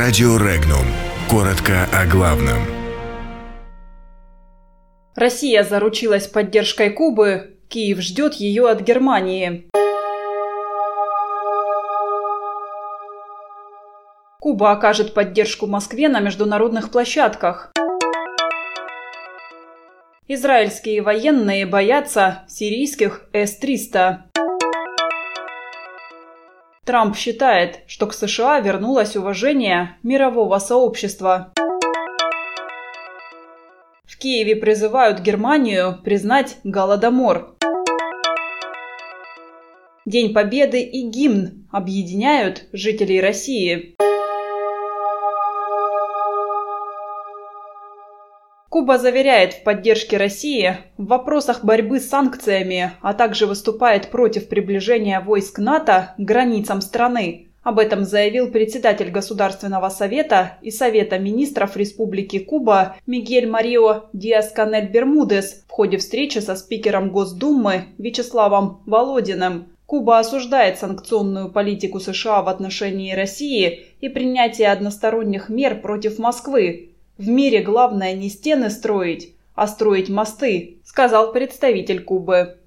Радио Регнум. Коротко о главном. Россия заручилась поддержкой Кубы. Киев ждет ее от Германии. Куба окажет поддержку Москве на международных площадках. Израильские военные боятся сирийских С-300. Трамп считает, что к США вернулось уважение мирового сообщества. В Киеве призывают Германию признать Голодомор. День Победы и гимн объединяют жителей России. Куба заверяет в поддержке России в вопросах борьбы с санкциями, а также выступает против приближения войск НАТО к границам страны. Об этом заявил председатель Государственного совета и Совета министров Республики Куба Мигель Марио Диас-Канель Бермудес в ходе встречи со спикером Госдумы Вячеславом Володиным. Куба осуждает санкционную политику США в отношении России и принятие односторонних мер против Москвы, в мире главное не стены строить, а строить мосты, сказал представитель Кубы.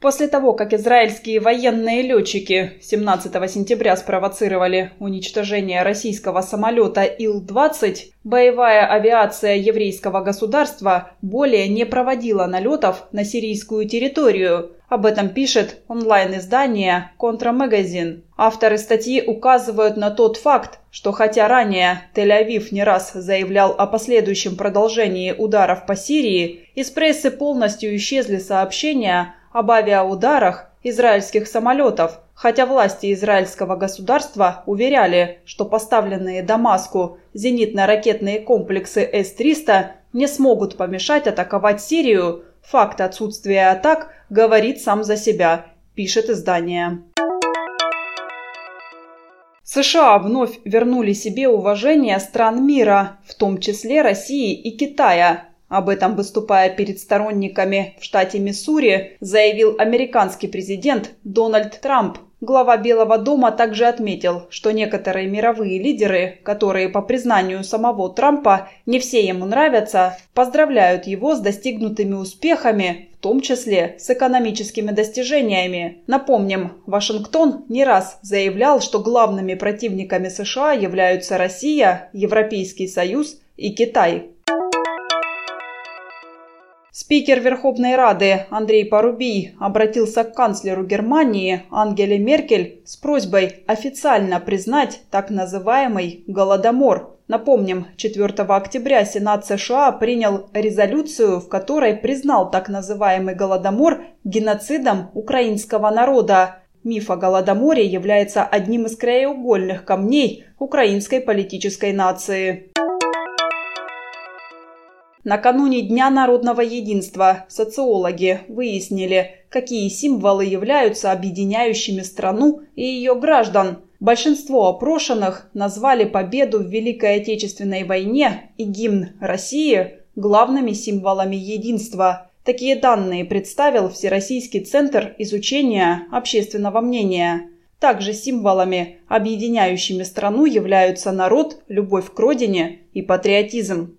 После того, как израильские военные летчики 17 сентября спровоцировали уничтожение российского самолета Ил-20, боевая авиация еврейского государства более не проводила налетов на сирийскую территорию. Об этом пишет онлайн-издание «Контрамагазин». Авторы статьи указывают на тот факт, что хотя ранее Тель-Авив не раз заявлял о последующем продолжении ударов по Сирии, из прессы полностью исчезли сообщения об авиаударах израильских самолетов, хотя власти израильского государства уверяли, что поставленные Дамаску зенитно-ракетные комплексы С-300 не смогут помешать атаковать Сирию, факт отсутствия атак говорит сам за себя, пишет издание. США вновь вернули себе уважение стран мира, в том числе России и Китая, об этом, выступая перед сторонниками в штате Миссури, заявил американский президент Дональд Трамп. Глава Белого дома также отметил, что некоторые мировые лидеры, которые по признанию самого Трампа не все ему нравятся, поздравляют его с достигнутыми успехами, в том числе с экономическими достижениями. Напомним, Вашингтон не раз заявлял, что главными противниками США являются Россия, Европейский Союз и Китай. Спикер Верховной Рады Андрей Порубий обратился к канцлеру Германии Ангеле Меркель с просьбой официально признать так называемый «Голодомор». Напомним, 4 октября Сенат США принял резолюцию, в которой признал так называемый Голодомор геноцидом украинского народа. Миф о Голодоморе является одним из краеугольных камней украинской политической нации. Накануне Дня народного единства социологи выяснили, какие символы являются объединяющими страну и ее граждан. Большинство опрошенных назвали победу в Великой Отечественной войне и гимн России главными символами единства. Такие данные представил Всероссийский центр изучения общественного мнения. Также символами, объединяющими страну, являются народ, любовь к родине и патриотизм.